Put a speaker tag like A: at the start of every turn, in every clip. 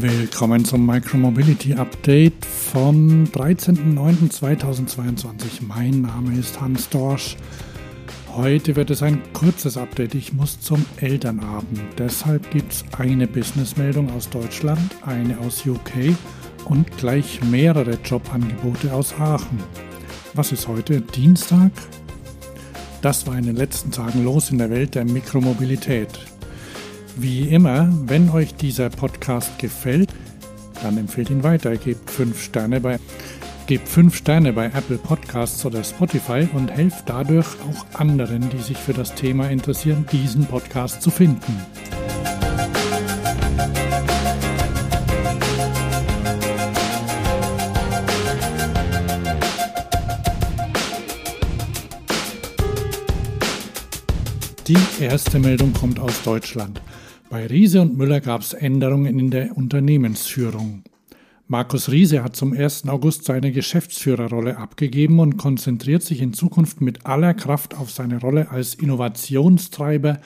A: Willkommen zum Micromobility Update vom 13.09.2022. Mein Name ist Hans Dorsch. Heute wird es ein kurzes Update. Ich muss zum Elternabend. Deshalb gibt es eine Businessmeldung aus Deutschland, eine aus UK und gleich mehrere Jobangebote aus Aachen. Was ist heute? Dienstag? Das war in den letzten Tagen los in der Welt der Mikromobilität. Wie immer, wenn euch dieser Podcast gefällt, dann empfehlt ihn weiter. Gebt 5 Sterne bei Gebt 5 Sterne bei Apple Podcasts oder Spotify und helft dadurch auch anderen, die sich für das Thema interessieren, diesen Podcast zu finden. Die erste Meldung kommt aus Deutschland. Bei Riese und Müller gab es Änderungen in der Unternehmensführung. Markus Riese hat zum 1. August seine Geschäftsführerrolle abgegeben und konzentriert sich in Zukunft mit aller Kraft auf seine Rolle als Innovationstreiber,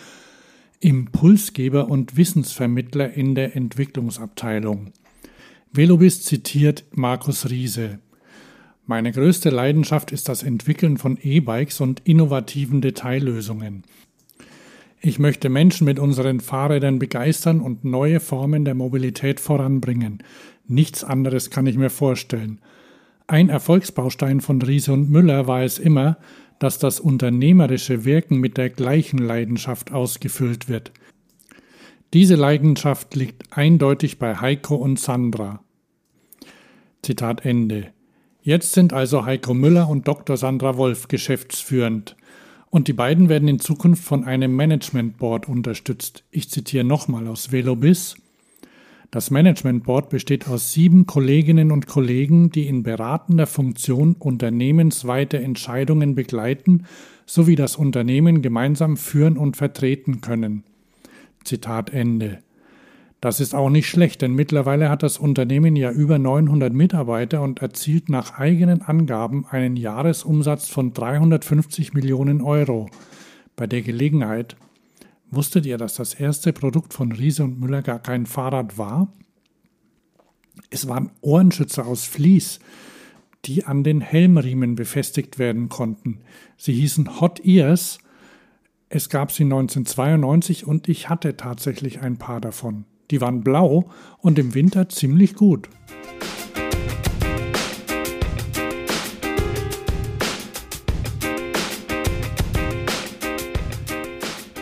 A: Impulsgeber und Wissensvermittler in der Entwicklungsabteilung. Velobis zitiert Markus Riese. Meine größte Leidenschaft ist das Entwickeln von E-Bikes und innovativen Detaillösungen. Ich möchte Menschen mit unseren Fahrrädern begeistern und neue Formen der Mobilität voranbringen. Nichts anderes kann ich mir vorstellen. Ein Erfolgsbaustein von Riese und Müller war es immer, dass das unternehmerische Wirken mit der gleichen Leidenschaft ausgefüllt wird. Diese Leidenschaft liegt eindeutig bei Heiko und Sandra. Zitat Ende. Jetzt sind also Heiko Müller und Dr. Sandra Wolf geschäftsführend. Und die beiden werden in Zukunft von einem Management Board unterstützt. Ich zitiere nochmal aus Velobis. Das Management Board besteht aus sieben Kolleginnen und Kollegen, die in beratender Funktion unternehmensweite Entscheidungen begleiten sowie das Unternehmen gemeinsam führen und vertreten können. Zitat Ende. Das ist auch nicht schlecht, denn mittlerweile hat das Unternehmen ja über 900 Mitarbeiter und erzielt nach eigenen Angaben einen Jahresumsatz von 350 Millionen Euro. Bei der Gelegenheit, wusstet ihr, dass das erste Produkt von Riese und Müller gar kein Fahrrad war? Es waren Ohrenschützer aus Vlies, die an den Helmriemen befestigt werden konnten. Sie hießen Hot Ears. Es gab sie 1992 und ich hatte tatsächlich ein paar davon. Die waren blau und im Winter ziemlich gut.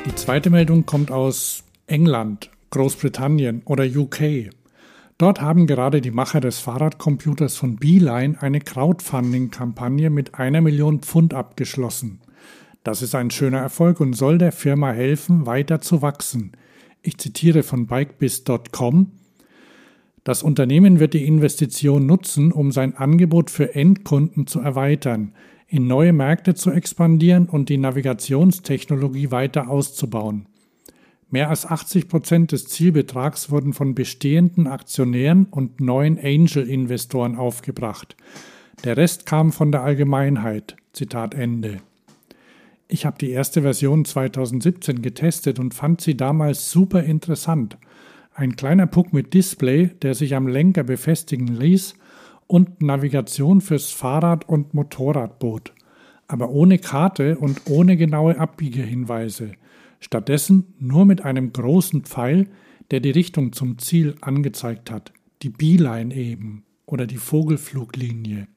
A: Die zweite Meldung kommt aus England, Großbritannien oder UK. Dort haben gerade die Macher des Fahrradcomputers von Beeline eine Crowdfunding-Kampagne mit einer Million Pfund abgeschlossen. Das ist ein schöner Erfolg und soll der Firma helfen, weiter zu wachsen. Ich zitiere von bikebiz.com. Das Unternehmen wird die Investition nutzen, um sein Angebot für Endkunden zu erweitern, in neue Märkte zu expandieren und die Navigationstechnologie weiter auszubauen. Mehr als 80 Prozent des Zielbetrags wurden von bestehenden Aktionären und neuen Angel-Investoren aufgebracht. Der Rest kam von der Allgemeinheit. Zitat Ende. Ich habe die erste Version 2017 getestet und fand sie damals super interessant. Ein kleiner Puck mit Display, der sich am Lenker befestigen ließ und Navigation fürs Fahrrad und Motorrad bot. Aber ohne Karte und ohne genaue Abbiegehinweise. Stattdessen nur mit einem großen Pfeil, der die Richtung zum Ziel angezeigt hat. Die Beeline eben oder die Vogelfluglinie.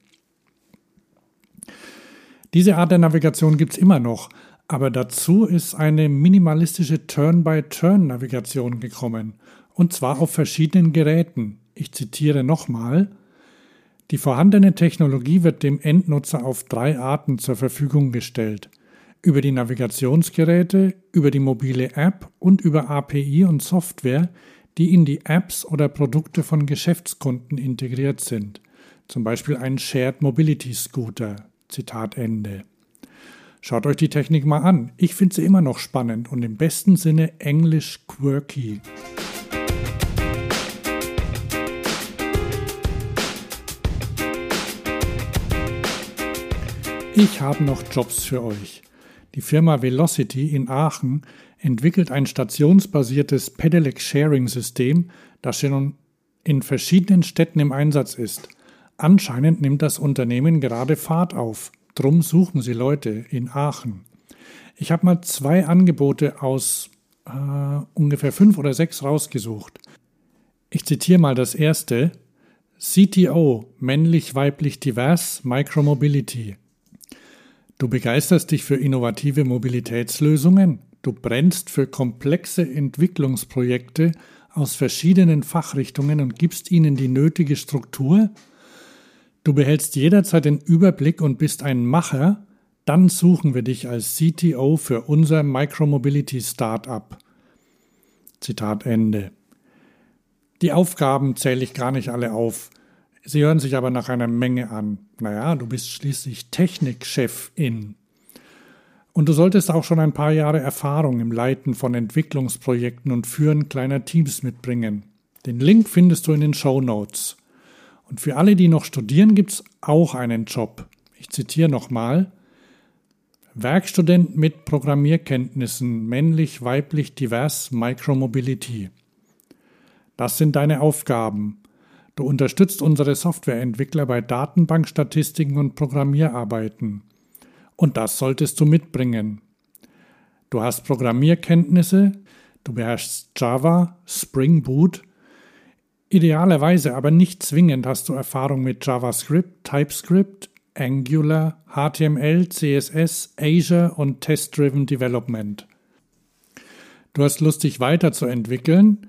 A: Diese Art der Navigation gibt es immer noch, aber dazu ist eine minimalistische Turn-by-Turn-Navigation gekommen, und zwar auf verschiedenen Geräten. Ich zitiere nochmal. Die vorhandene Technologie wird dem Endnutzer auf drei Arten zur Verfügung gestellt. Über die Navigationsgeräte, über die mobile App und über API und Software, die in die Apps oder Produkte von Geschäftskunden integriert sind. Zum Beispiel ein Shared Mobility Scooter. Zitat Ende. Schaut euch die Technik mal an. Ich finde sie immer noch spannend und im besten Sinne englisch quirky. Ich habe noch Jobs für euch. Die Firma Velocity in Aachen entwickelt ein stationsbasiertes Pedelec Sharing System, das schon in verschiedenen Städten im Einsatz ist. Anscheinend nimmt das Unternehmen gerade Fahrt auf. Drum suchen sie Leute in Aachen. Ich habe mal zwei Angebote aus äh, ungefähr fünf oder sechs rausgesucht. Ich zitiere mal das erste. CTO, männlich, weiblich, divers, Micromobility. Du begeisterst dich für innovative Mobilitätslösungen. Du brennst für komplexe Entwicklungsprojekte aus verschiedenen Fachrichtungen und gibst ihnen die nötige Struktur. Du behältst jederzeit den Überblick und bist ein Macher. Dann suchen wir dich als CTO für unser Micromobility Startup. Zitat Ende. Die Aufgaben zähle ich gar nicht alle auf. Sie hören sich aber nach einer Menge an. Naja, du bist schließlich Technikchefin. Und du solltest auch schon ein paar Jahre Erfahrung im Leiten von Entwicklungsprojekten und Führen kleiner Teams mitbringen. Den Link findest du in den Show Notes. Und für alle, die noch studieren, gibt es auch einen Job. Ich zitiere nochmal. Werkstudent mit Programmierkenntnissen, männlich, weiblich, divers, Micromobility. Das sind deine Aufgaben. Du unterstützt unsere Softwareentwickler bei Datenbankstatistiken und Programmierarbeiten. Und das solltest du mitbringen. Du hast Programmierkenntnisse, du beherrschst Java, Spring Boot. Idealerweise, aber nicht zwingend, hast du Erfahrung mit JavaScript, TypeScript, Angular, HTML, CSS, Azure und Test-Driven Development. Du hast Lust, dich weiterzuentwickeln,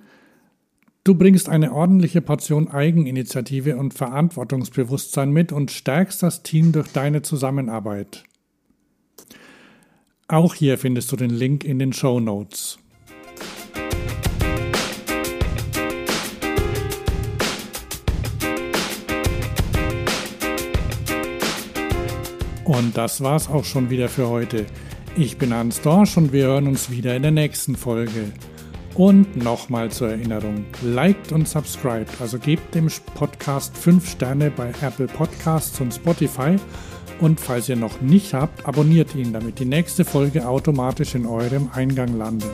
A: Du bringst eine ordentliche Portion Eigeninitiative und Verantwortungsbewusstsein mit und stärkst das Team durch deine Zusammenarbeit. Auch hier findest du den Link in den Show Notes. Und das war's auch schon wieder für heute. Ich bin Hans Dorsch und wir hören uns wieder in der nächsten Folge. Und nochmal zur Erinnerung, liked und subscribed, also gebt dem Podcast 5 Sterne bei Apple Podcasts und Spotify. Und falls ihr noch nicht habt, abonniert ihn, damit die nächste Folge automatisch in eurem Eingang landet.